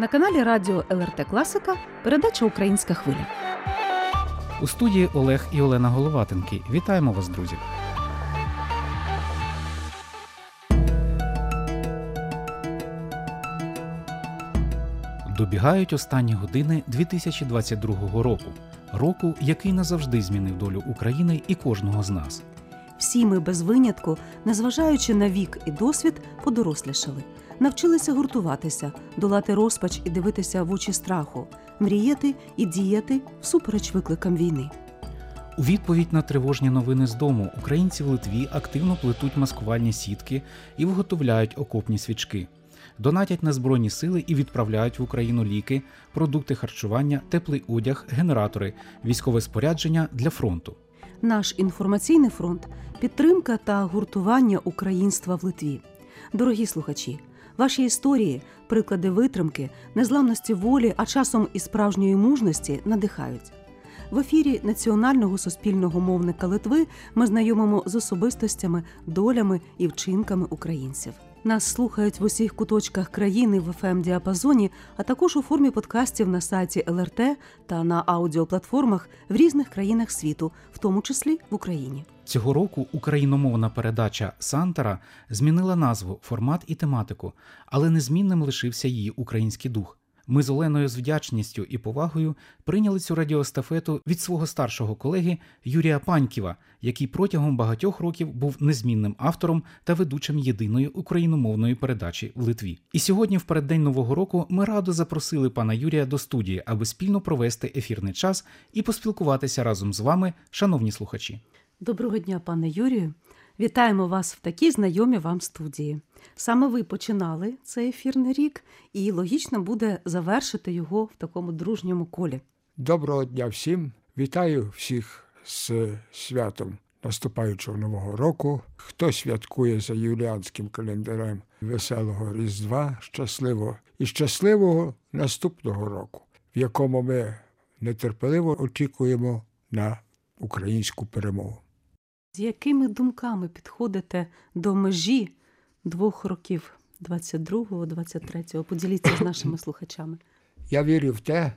На каналі Радіо ЛРТ Класика передача Українська хвиля. У студії Олег і Олена Головатенки. Вітаємо вас, друзі! Добігають останні години 2022 року, року, який назавжди змінив долю України і кожного з нас. Всі ми без винятку, незважаючи на вік і досвід, подорослішали, навчилися гуртуватися, долати розпач і дивитися в очі страху, мріяти і діяти всупереч викликам війни. У відповідь на тривожні новини з дому українці в Литві активно плетуть маскувальні сітки і виготовляють окопні свічки, донатять на збройні сили і відправляють в Україну ліки, продукти харчування, теплий одяг, генератори, військове спорядження для фронту. Наш інформаційний фронт підтримка та гуртування українства в Литві. Дорогі слухачі, ваші історії, приклади витримки, незламності волі, а часом і справжньої мужності надихають. В ефірі національного суспільного мовника Литви ми знайомимо з особистостями, долями і вчинками українців. Нас слухають в усіх куточках країни в fm діапазоні, а також у формі подкастів на сайті ЛРТ та на аудіоплатформах в різних країнах світу, в тому числі в Україні. Цього року україномовна передача Сантара змінила назву, формат і тематику, але незмінним лишився її український дух. Ми з Оленою з вдячністю і повагою прийняли цю радіостафету від свого старшого колеги Юрія Паньківа, який протягом багатьох років був незмінним автором та ведучим єдиної україномовної передачі в Литві. І сьогодні, в переддень нового року, ми радо запросили пана Юрія до студії, аби спільно провести ефірний час і поспілкуватися разом з вами, шановні слухачі. Доброго дня, пане Юрію. Вітаємо вас в такій знайомій вам студії. Саме ви починали цей ефірний рік, і логічно буде завершити його в такому дружньому колі. Доброго дня всім! Вітаю всіх з святом наступаючого нового року. Хто святкує за юліанським календарем веселого Різдва, щасливого і щасливого наступного року, в якому ми нетерпеливо очікуємо на українську перемогу. З якими думками підходите до межі двох років 22-го, 23-го? Поділіться з нашими слухачами. Я вірю в те,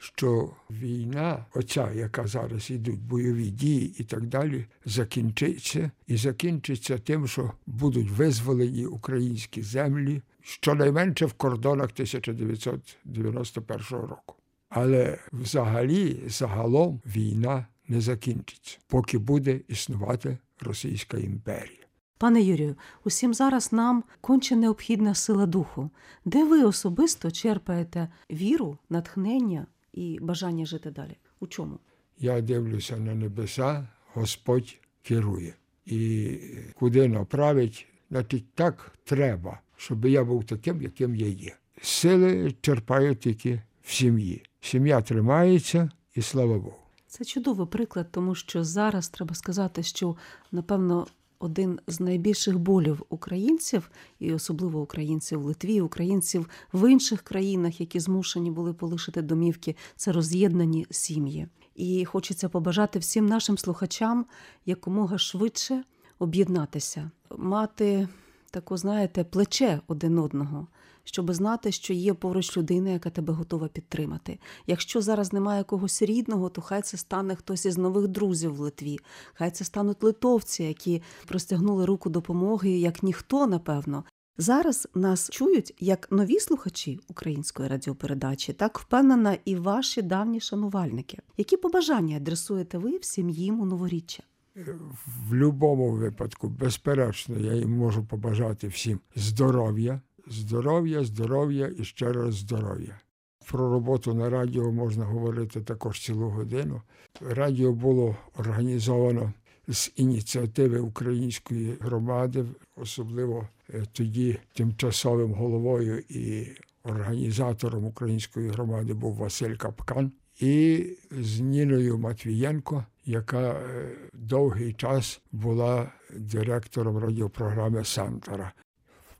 що війна, оця, яка зараз йдуть бойові дії і так далі, закінчиться і закінчиться тим, що будуть визволені українські землі щонайменше в кордонах 1991 року. Але взагалі, загалом, війна не закінчиться, поки буде існувати Російська імперія. Пане Юрію, усім зараз нам конче необхідна сила духу. Де ви особисто черпаєте віру, натхнення і бажання жити далі? У чому? Я дивлюся на небеса, Господь керує. І куди направить, значить так треба, щоб я був таким, яким я є. Сили черпаю тільки в сім'ї. Сім'я тримається, і слава Богу. Це чудовий приклад, тому що зараз треба сказати, що напевно один з найбільших болів українців, і особливо українців в Литві, українців в інших країнах, які змушені були полишити домівки, це роз'єднані сім'ї. І хочеться побажати всім нашим слухачам якомога швидше об'єднатися, мати таку, знаєте, плече один одного. Щоб знати, що є поруч людина, яка тебе готова підтримати. Якщо зараз немає когось рідного, то хай це стане хтось із нових друзів в Литві. Хай це стануть литовці, які простягнули руку допомоги, як ніхто, напевно. Зараз нас чують як нові слухачі української радіопередачі, так впевнена і ваші давні шанувальники. Які побажання адресуєте ви всім їм у новоріччя? В будь-якому випадку, безперечно, я їм можу побажати всім здоров'я. Здоров'я, здоров'я і ще раз здоров'я. Про роботу на радіо можна говорити також цілу годину. Радіо було організовано з ініціативи української громади, особливо тоді тимчасовим головою і організатором української громади був Василь Капкан, і з Ніною Матвієнко, яка довгий час була директором радіопрограми Сантара.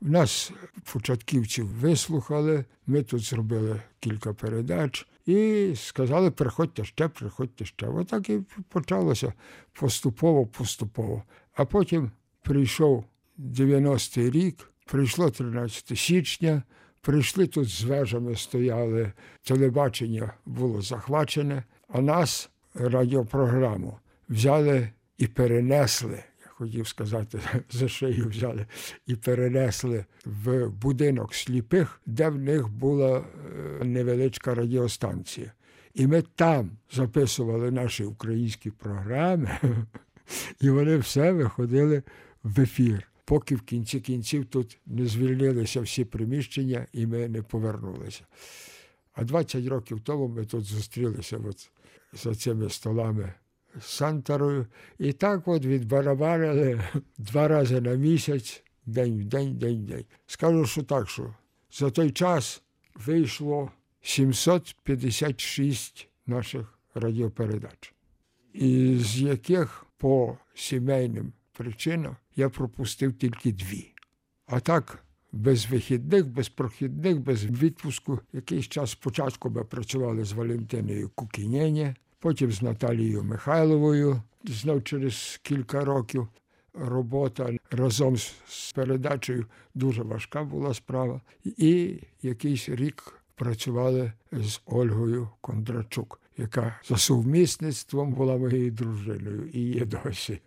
Нас початківців вислухали, ми тут зробили кілька передач і сказали, приходьте ще, приходьте ще. Отак і почалося поступово-поступово. А потім прийшов 90-й рік, прийшло 13 січня, Прийшли тут з вежами, стояли, телебачення було захвачене, а нас, радіопрограму, взяли і перенесли. Я хотів сказати, за шию взяли і перенесли в будинок сліпих, де в них була е, невеличка радіостанція. І ми там записували наші українські програми, і вони все виходили в ефір, поки в кінці кінців тут не звільнилися всі приміщення і ми не повернулися. А 20 років тому ми тут зустрілися от за цими столами з Санторою. І так от відбарабанили два рази на місяць, день в день, день в день. Скажу, що так, що за той час вийшло 756 наших радіопередач, із яких по сімейним причинам я пропустив тільки дві. А так, без вихідних, без прохідних, без відпуску. Якийсь час спочатку ми працювали з Валентиною Кукінєнє, потім з Наталією Михайловою. Знов через кілька років робота разом з передачею дуже важка була справа. І якийсь рік працювали з Ольгою Кондрачук, яка за сумісництвом була моєю дружиною і є досі.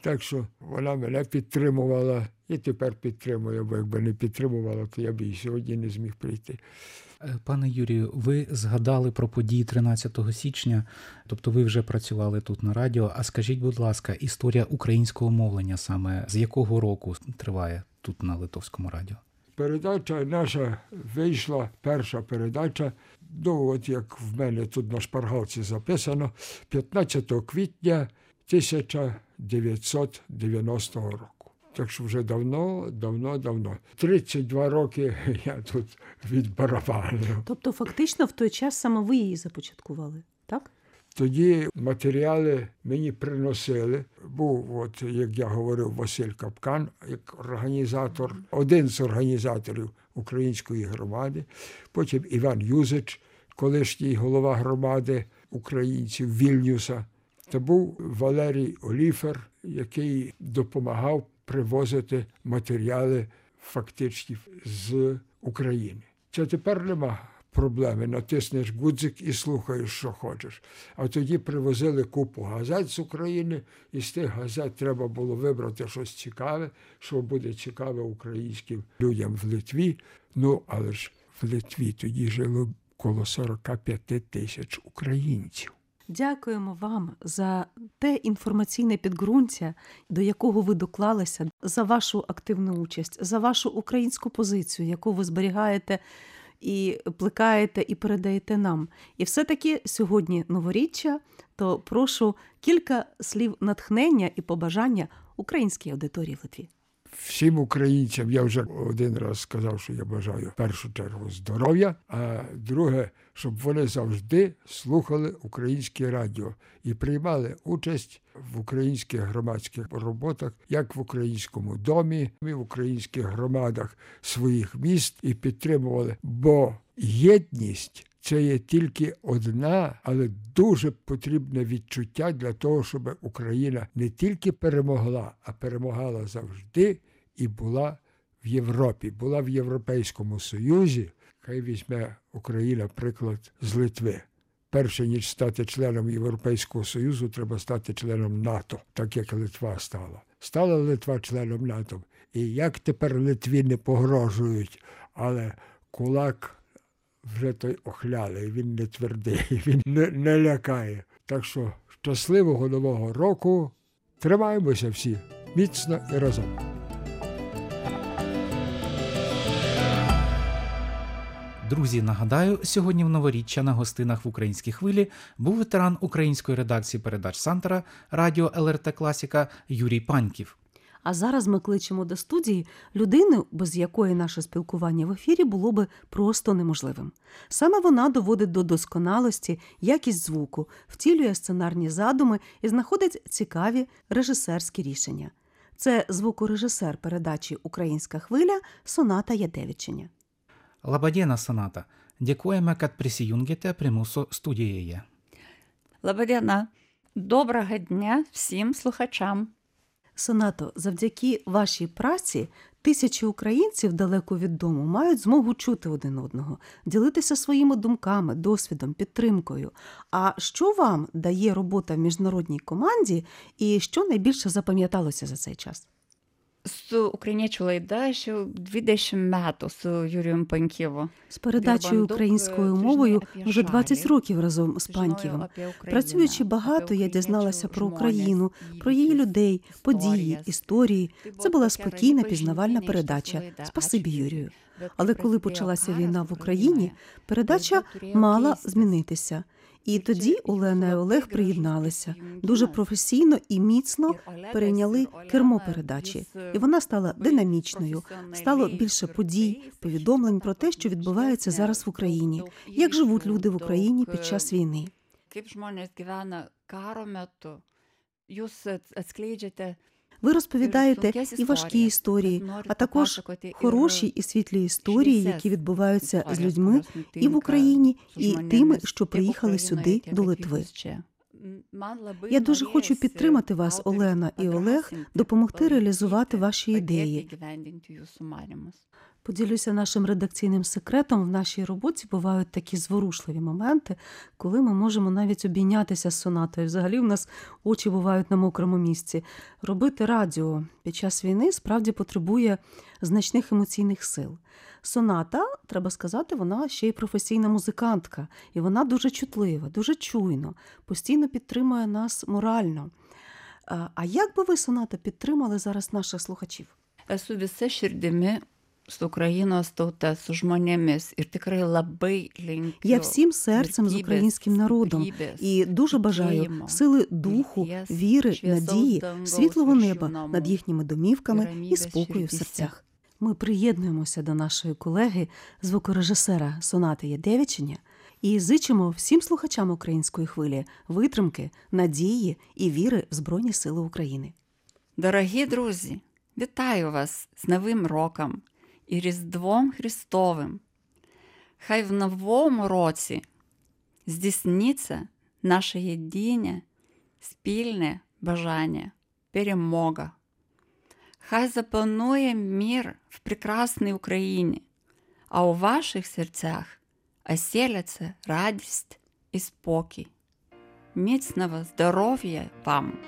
Так що вона мене підтримувала і тепер підтримує, бо якби не підтримувала, то я б і сьогодні не зміг прийти. Е, Пане Юрію, ви згадали про події 13 січня, тобто ви вже працювали тут на радіо. А скажіть, будь ласка, історія українського мовлення саме з якого року триває тут на Литовському радіо? Передача наша вийшла, перша передача. Ну, от як в мене тут на шпаргалці записано, 15 квітня 1990 року. Так що вже давно, давно, давно. 32 роки я тут відбарабанив. Тобто, фактично, в той час саме ви її започаткували, так? Тоді матеріали мені приносили. Був, от, як я говорив, Василь Капкан, як організатор, один з організаторів української громади. Потім Іван Юзич, колишній голова громади українців Вільнюса. Та був Валерій Оліфер, який допомагав привозити матеріали фактичні з України. Це тепер нема проблеми. Натиснеш гудзик і слухаєш, що хочеш. А тоді привозили купу газет з України, і з тих газет треба було вибрати щось цікаве, що буде цікаве українським людям в Литві. Ну, але ж в Литві тоді жило коло 45 тисяч українців. Дякуємо вам за те інформаційне підґрунтя, до якого ви доклалися, за вашу активну участь, за вашу українську позицію, яку ви зберігаєте і плекаєте, і передаєте нам. І все-таки сьогодні новоріччя, то прошу кілька слів натхнення і побажання українській аудиторії в Литві. Всім українцям я вже один раз сказав, що я бажаю в першу чергу здоров'я, а друге, щоб вони завжди слухали українське радіо і приймали участь в українських громадських роботах, як в українському домі, і в українських громадах своїх міст і підтримували. Бо єдність це є тільки одна, але дуже потрібне відчуття для того, щоб Україна не тільки перемогла, а перемагала завжди і була в Європі, була в Європейському Союзі. Хай візьме Україна приклад з Литви. Перше ніж стати членом Європейського Союзу, треба стати членом НАТО, так як Литва стала. Стала Литва членом НАТО. І як тепер Литві не погрожують, але кулак вже той охлялий, він не твердий, він не, не лякає. Так що щасливого нового року. Тримаємося всі міцно і разом. Друзі, нагадаю, сьогодні в новоріччя на гостинах в українській хвилі був ветеран української редакції передач Сантера Радіо ЛРТ Класіка Юрій Паньків. А зараз ми кличемо до студії людину, без якої наше спілкування в ефірі було би просто неможливим. Саме вона доводить до досконалості якість звуку, втілює сценарні задуми і знаходить цікаві режисерські рішення. Це звукорежисер передачі Українська хвиля Соната Ядевичиня. Лабадєна Соната. Дякуємо, kad prisijungėte prie mūsų studijoje. Лабадяна. Доброго дня всім слухачам. Сонато, завдяки вашій праці тисячі українців далеко від дому мають змогу чути один одного, ділитися своїми думками, досвідом, підтримкою. А що вам дає робота в міжнародній команді, і що найбільше запам'яталося за цей час? Su ukrainiečių ще 20 metų su Юрієм Панькєво. З передачею українською мовою вже 20 років разом з Паньківим. Працюючи багато, я дізналася про Україну, про її людей, події, історії. Це була спокійна пізнавальна передача. Спасибі, Юрію. Але коли почалася війна в Україні, передача мала змінитися. І тоді Олена і Олег приєдналися дуже професійно і міцно перейняли кермо передачі, і вона стала динамічною. Стало більше подій, повідомлень про те, що відбувається зараз в Україні, як живуть люди в Україні під час війни. Kaip žmonės gyvena karo metu, jūs atskleidžiate Ви розповідаєте і важкі історії, а також хороші і світлі історії, які відбуваються з людьми і в Україні, і тими, що приїхали сюди до Литви. Я дуже хочу підтримати вас, Олена і Олег, допомогти реалізувати ваші ідеї. Поділюся нашим редакційним секретом. В нашій роботі бувають такі зворушливі моменти, коли ми можемо навіть обійнятися з сонатою. Взагалі, в нас очі бувають на мокрому місці. Робити радіо під час війни справді потребує значних емоційних сил. Соната, треба сказати, вона ще й професійна музикантка, і вона дуже чутлива, дуже чуйно, постійно підтримує нас морально. А як би ви, Соната, підтримали зараз наших слухачів? Esu visa širdimi su Ukrainos tauta, su žmonėmis ir tikrai labai linkiu. Я всім серцем з українським народом і дуже бажаю сили духу, віри, надії, світлого неба над їхніми домівками і і спокою в серцях. Ми приєднуємося до нашої колеги, звукорежисера Сонати Ядевичення, і зичимо всім слухачам української хвилі витримки, надії і віри в Збройні Сили України. Дорогі друзі, вітаю вас з Новим роком і Різдвом Христовим. Хай в новому році здійсниться наше єдине, спільне бажання, перемога. Хай запанує мир в прекрасній Україні, а у ваших серцях оселяться радість і спокій. Міцного здоров'я вам,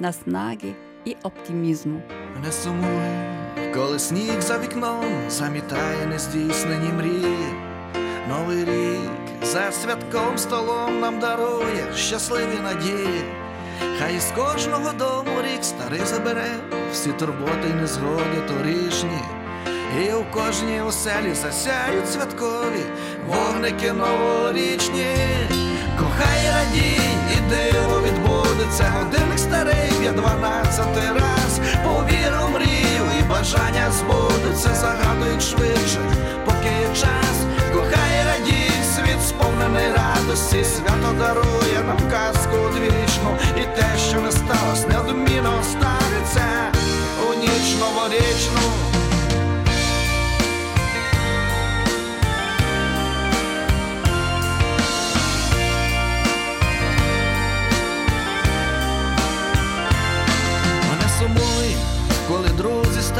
наснаги і оптимізму. Не сумуй, коли сніг за вікном замітає нездійснені мрії. Новий рік за святком столом нам дарує щасливі надії. Хай із кожного дому рік старий забере всі турботи й незгоди торішні. І у кожній оселі засяють святкові вогники новорічні. Кохай радій, і диво відбудеться, годинник старий б'є дванадцятий раз. Бажання збудуться, загадують швидше, поки є час. Кохай радій, світ сповнений радості, свято дарує нам казку двічну і те,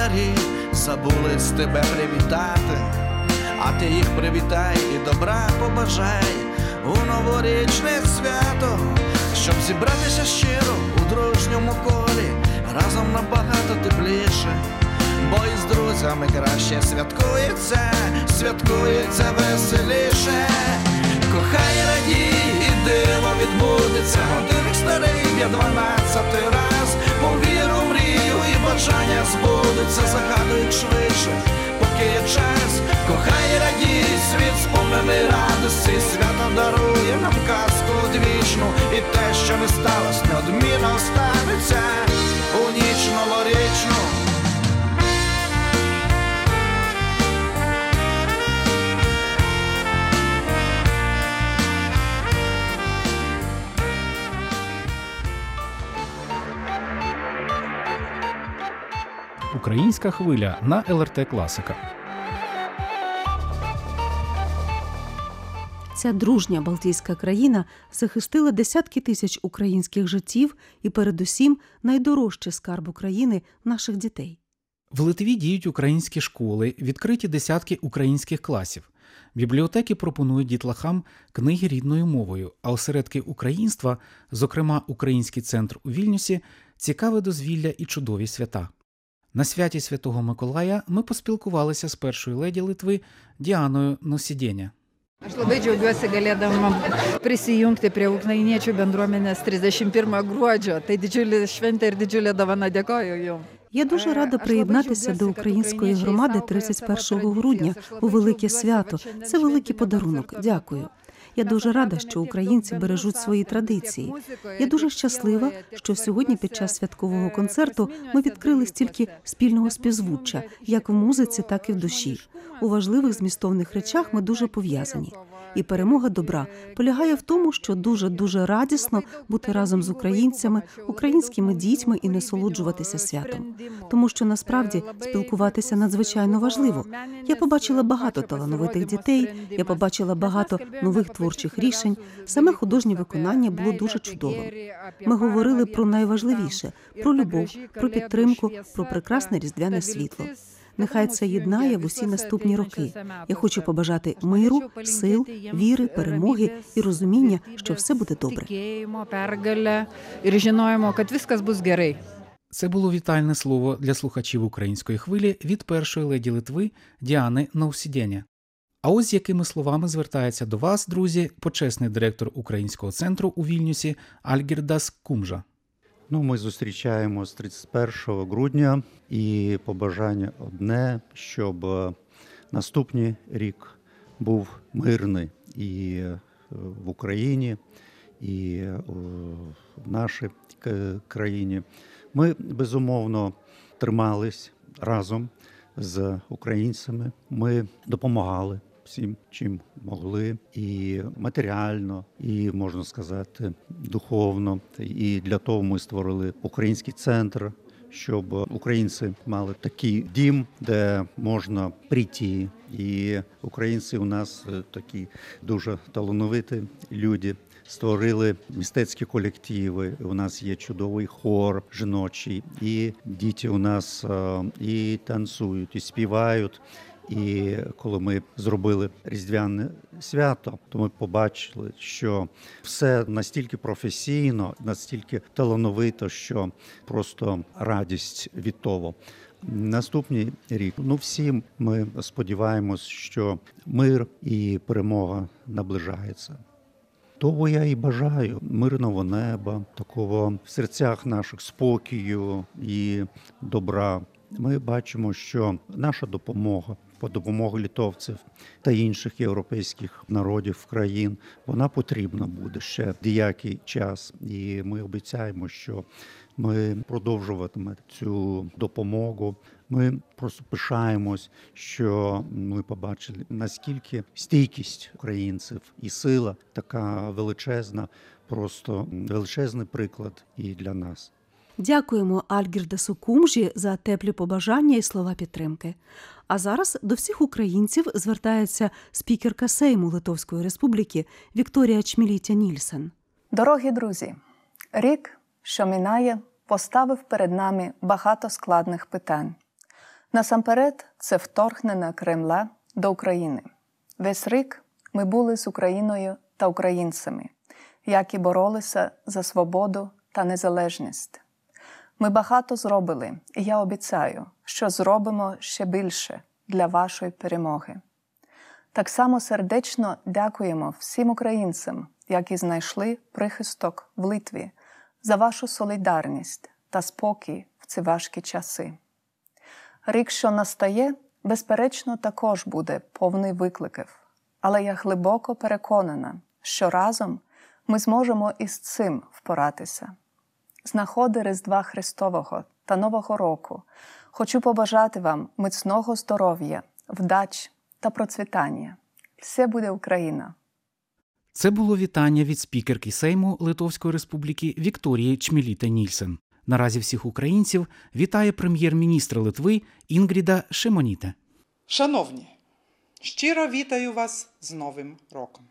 старі забули з тебе привітати, а ти їх привітай і добра побажай у новорічне свято, щоб зібратися щиро у дружньому колі, разом набагато тепліше, бо із друзями краще святкується, святкується веселіше. Кохай радій, і диво відбудеться, годинник старий б'є дванадцятий раз. Збудуться, загадують швидше, поки є час. Кохай радій, світ сповнений радості, свято дарує нам казку одвічну, і те, що не сталося, неодмінно станеться у ніч новорічну. Українська хвиля на ЛРТ Класика. Ця дружня Балтійська країна захистила десятки тисяч українських життів і, передусім, найдорожчий скарб України наших дітей. В Литві діють українські школи, відкриті десятки українських класів. Бібліотеки пропонують дітлахам книги рідною мовою, а осередки українства, зокрема Український центр у Вільнюсі, цікаве дозвілля і чудові свята. На святі Святого Миколая ми поспілкувалися з першою леді Литви Діаною Носідєня. Aš labai džiaugiuosi galėdama prisijungti prie ukrainiečių bendruomenės 31 gruodžio. Tai didžiulė šventė ir didžiulė dovana. Dėkoju Jums. Я дуже рада приєднатися до української громади 31 грудня у велике свято. Це великий подарунок. Дякую. Я дуже рада, що українці бережуть свої традиції. Я дуже щаслива, що сьогодні під час святкового концерту ми відкрили стільки спільного співзвуччя, як в музиці, так і в душі. У важливих змістовних речах ми дуже пов'язані. І перемога добра полягає в тому, що дуже дуже радісно бути разом з українцями, українськими дітьми і насолоджуватися святом. Тому що насправді спілкуватися надзвичайно важливо. Я побачила багато талановитих дітей, я побачила багато нових творчих рішень. Саме художнє виконання було дуже чудовим. Ми говорили про найважливіше про любов, про підтримку, про прекрасне різдвяне світло. Нехай це єднає в усі наступні роки. Я хочу побажати миру, сил, віри, перемоги і розуміння, що все буде добре. Це було вітальне слово для слухачів української хвилі від першої леді Литви Діани Наусідєня. А ось якими словами звертається до вас, друзі, почесний директор Українського центру у Вільнюсі Альгірдас Кумжа. Ну, ми зустрічаємо з 31 грудня і побажання одне, щоб е, наступний рік був мирний і е, в Україні, і е, в нашій країні. Ми безумовно тримались разом з українцями. Ми допомагали всім, чим могли, і матеріально, і можна сказати, духовно. І для того ми створили український центр. Щоб українці мали такий дім, де можна прийти, і українці у нас е, такі дуже талановиті люди. Створили мистецькі колективи. У нас є чудовий хор жіночий, і діти у нас е, і танцюють, і співають. І коли ми зробили різдвяне свято, то ми побачили, що все настільки професійно, настільки талановито, що просто радість від того. Наступний рік, ну всі ми сподіваємось, що мир і перемога наближається. Того я і бажаю мирного неба, такого в серцях наших спокою і добра. Ми бачимо, що наша допомога по допомогу літовців та інших європейських народів країн вона потрібна буде ще деякий час, і ми обіцяємо, що ми продовжуватиме цю допомогу. Ми просто пишаємось, що ми побачили наскільки стійкість українців і сила така величезна, просто величезний приклад і для нас. Дякуємо Альгірдасу Кумжі за теплі побажання і слова підтримки. А зараз до всіх українців звертається спікерка Сейму Литовської Республіки Вікторія Чмілітя Нільсен. Дорогі друзі, рік, що минає, поставив перед нами багато складних питань. Насамперед, це вторгнення Кремля до України. Весь рік ми були з Україною та українцями, які боролися за свободу та незалежність. Ми багато зробили, і я обіцяю, що зробимо ще більше для вашої перемоги. Так само сердечно дякуємо всім українцям, які знайшли прихисток в Литві, за вашу солідарність та спокій в ці важкі часи. Рік, що настає, безперечно, також буде повний викликів, але я глибоко переконана, що разом ми зможемо із цим впоратися. З нагоди Різдва Христового та Нового року хочу побажати вам міцного здоров'я, вдач та процвітання. Все буде Україна! Це було вітання від спікерки Сейму Литовської Республіки Вікторії Чміліте Нільсен. Наразі всіх українців вітає прем'єр-міністр Литви Інгріда Шимоніте. Шановні, щиро вітаю вас з Новим роком.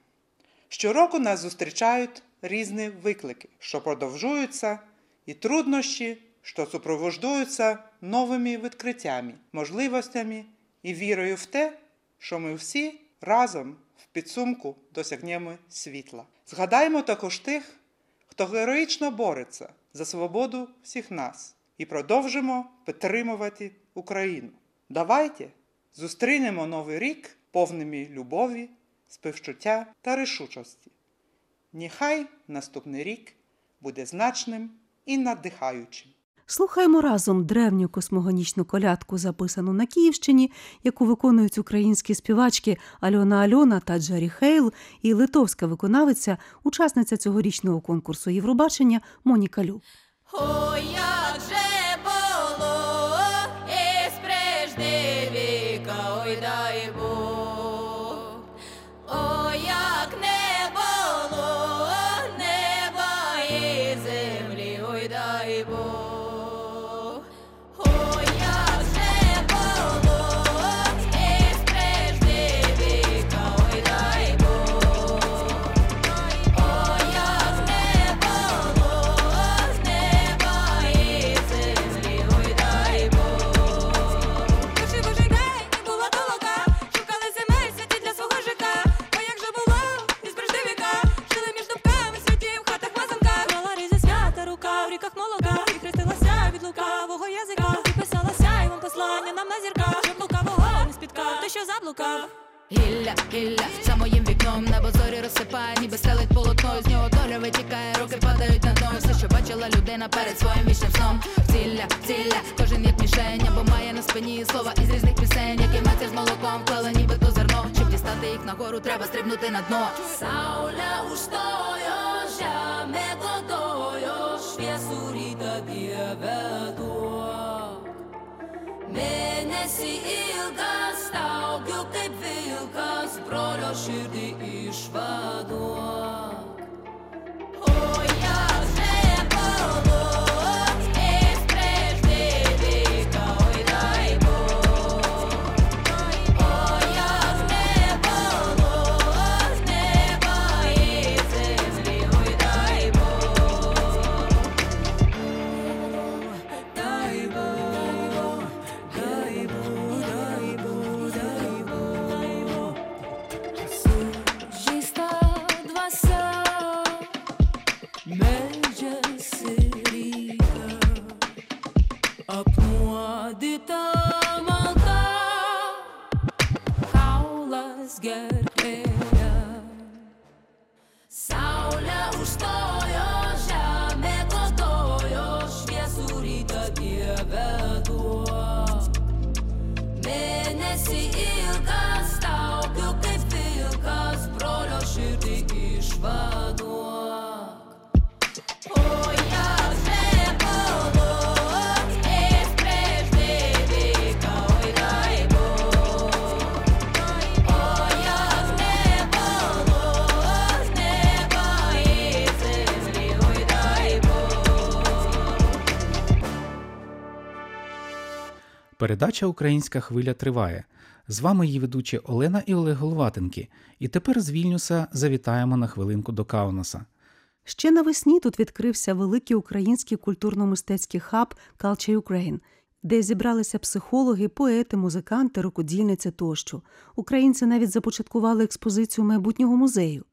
Щороку нас зустрічають різні виклики, що продовжуються, і труднощі, що супроводжуються новими відкриттями, можливостями і вірою в те, що ми всі разом в підсумку досягнемо світла. Згадаймо також тих, хто героїчно бореться за свободу всіх нас, і продовжимо підтримувати Україну. Давайте зустрінемо новий рік повними любові, співчуття та рішучості. Нехай наступний рік буде значним і надихаючим. Слухаємо разом древню космогонічну колядку, записану на Київщині, яку виконують українські співачки Альона Альона та Джері Хейл і литовська виконавиця, учасниця цьогорічного конкурсу Євробачення Моніка Лю. Ой, Гілля, гілля, за моїм вікном небо зорі розсипає, ніби стелить полотно, з нього доля витікає, руки падають на дно. Все, що бачила людина перед своїм вічним сном. Ціля, ціля, кожен як мішень, або має на спині слова із різних пісень, які матір з молоком клала ніби то зерно. Щоб дістати їх нагору, треба стрибнути на дно. Сауля устою, Mėnesį ilgą staugiu kaip vilkas, brolio širdį išvaduoju. Передача Українська хвиля триває. З вами її ведучі Олена і Олег Головатенки. І тепер з Вільнюса завітаємо на хвилинку до Каунаса. Ще навесні тут відкрився великий український культурно-мистецький хаб Culture Ukraine, де зібралися психологи, поети, музиканти, рукодільниці тощо. Українці навіть започаткували експозицію майбутнього музею.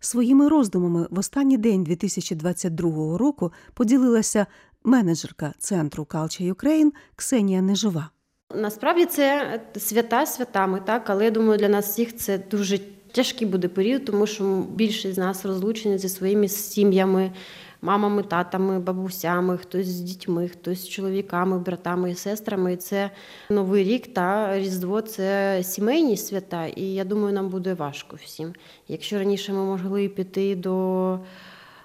Своїми роздумами в останній день 2022 року поділилася менеджерка центру Culture Ukraine Ксенія Нежива. Насправді це свята святами, так, але я думаю, для нас всіх це дуже тяжкий буде період, тому що більшість з нас розлучені зі своїми сім'ями, мамами, татами, бабусями, хтось з дітьми, хтось з чоловіками, братами і сестрами. І це Новий рік та Різдво це сімейні свята, і я думаю, нам буде важко всім. Якщо раніше ми могли піти до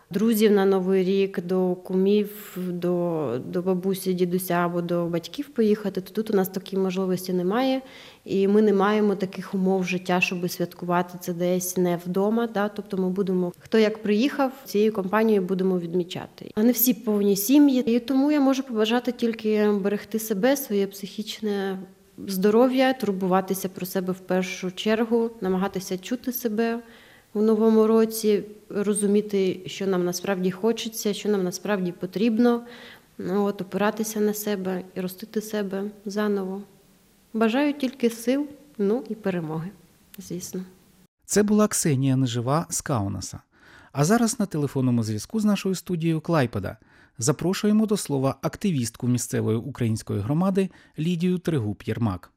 друзів на Новий рік, до кумів, до, до бабусі, дідуся або до батьків поїхати, то тут у нас такої можливості немає. І ми не маємо таких умов життя, щоб святкувати це десь не вдома. Да? Тобто ми будемо, хто як приїхав, цією компанією будемо відмічати. А не всі повні сім'ї. І тому я можу побажати тільки берегти себе, своє психічне здоров'я, турбуватися про себе в першу чергу, намагатися чути себе в новому році, розуміти, що нам насправді хочеться, що нам насправді потрібно. Ну, от, опиратися на себе і ростити себе заново. Бажаю тільки сил, ну і перемоги, звісно. Це була Ксенія Нежива з Каунаса. А зараз на телефонному зв'язку з нашою студією Клайпеда запрошуємо до слова активістку місцевої української громади Лідію Тригуб Єрмак.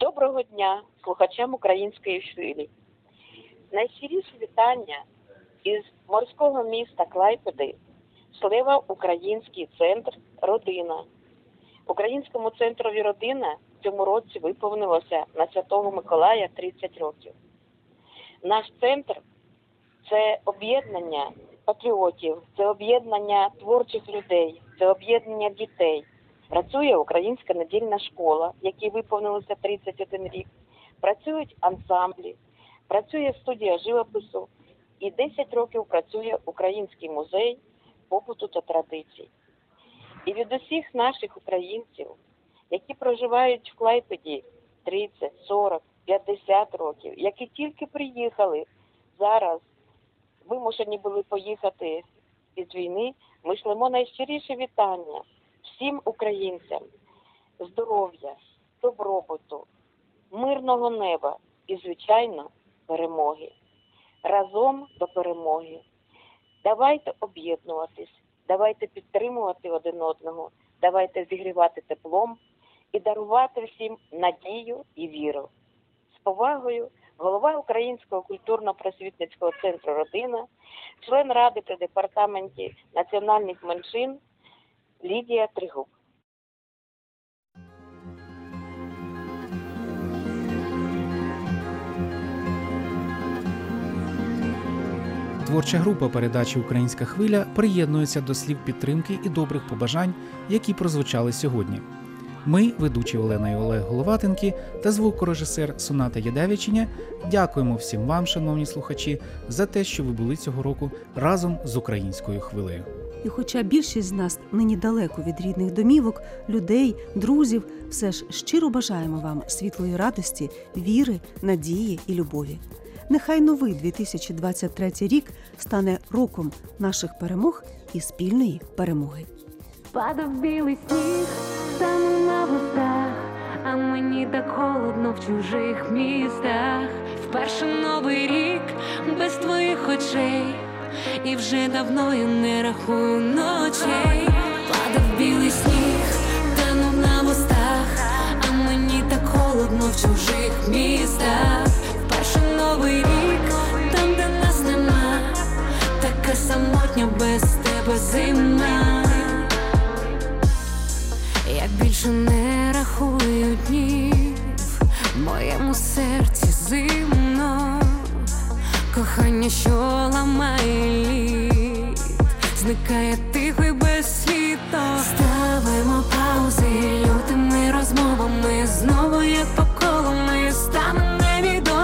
Доброго дня слухачам української хвилі. Найщиріше вітання із морського міста Клайпеди слива Український центр Родина. Українському центрові родина в цьому році виповнилося на Святого Миколая 30 років. Наш центр це об'єднання патріотів, це об'єднання творчих людей, це об'єднання дітей. Працює українська недільна школа, якій виповнилося 31 рік. Працюють ансамблі, працює студія живопису і 10 років працює Український музей побуту та традицій. І від усіх наших українців, які проживають в Клайпеді 30, 40, 50 років, які тільки приїхали зараз, вимушені були поїхати від війни, ми шлемо найщиріше вітання всім українцям, здоров'я, добробуту, мирного неба і, звичайно, перемоги. Разом до перемоги. Давайте об'єднуватись, давайте підтримувати один одного, давайте зігрівати теплом і дарувати всім надію і віру. З повагою, голова Українського культурно-просвітницького центру Родина, член ради при департаменті національних меншин Лідія Тригуб. Творча група передачі Українська хвиля приєднується до слів підтримки і добрих побажань, які прозвучали сьогодні. Ми, ведучі Олена і Олег Головатенки та звукорежисер Соната Ядевичиня, дякуємо всім вам, шановні слухачі, за те, що ви були цього року разом з українською хвилею. І хоча більшість з нас нині далеко від рідних домівок, людей, друзів, все ж щиро бажаємо вам світлої радості, віри, надії і любові. Нехай новий 2023 рік стане роком наших перемог і спільної перемоги. Падав білий сніг, танув на вустах, а мені так холодно в чужих містах. Вперше новий рік без твоїх очей, і вже давно я не рахую ночей. Падав білий сніг, танув на вустах, а мені так холодно в чужих містах. Новий рік, там, де нас нема, така самотня без тебе зима. Я більше не рахую днів, в моєму серці зимно, кохання, що ламає лід, зникає тихо й без світо. Ставимо паузи лютими розмовами, знову як по колу ми станемо невідомими.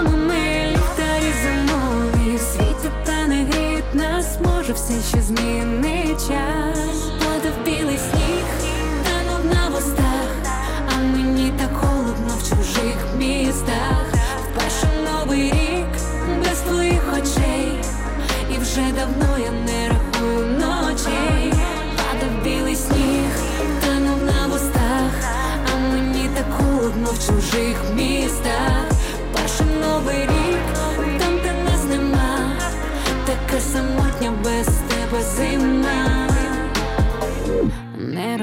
Змінить час. Падав білий сніг танув на вустах, а мені так холодно в чужих містах. Вперше новий рік без твоїх очей, і вже давно я не рахую ночей. Падав білий сніг, танув на вустах, а мені так холодно в чужих містах. Вперше новий рік,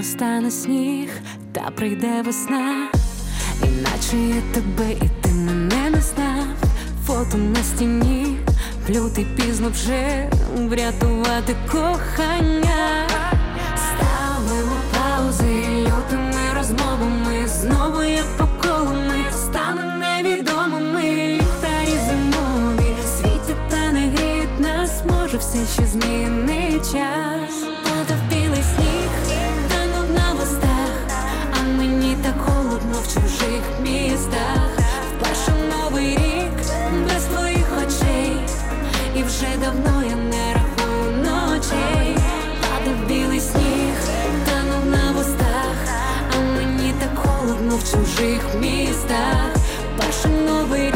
розтане сніг, та прийде весна, іначе я тебе і ти мене не знав. Фото на стіні, плюти пізно вже врятувати кохання. Ставимо паузи лютими розмовами, знову як по невідомими. Ліхтарі зимові світять та не гріють нас, все ще змінить час. вже давно я не рахую ночей, падав білий сніг, танув на вустах, а мені так холодно в чужих містах, перший новий.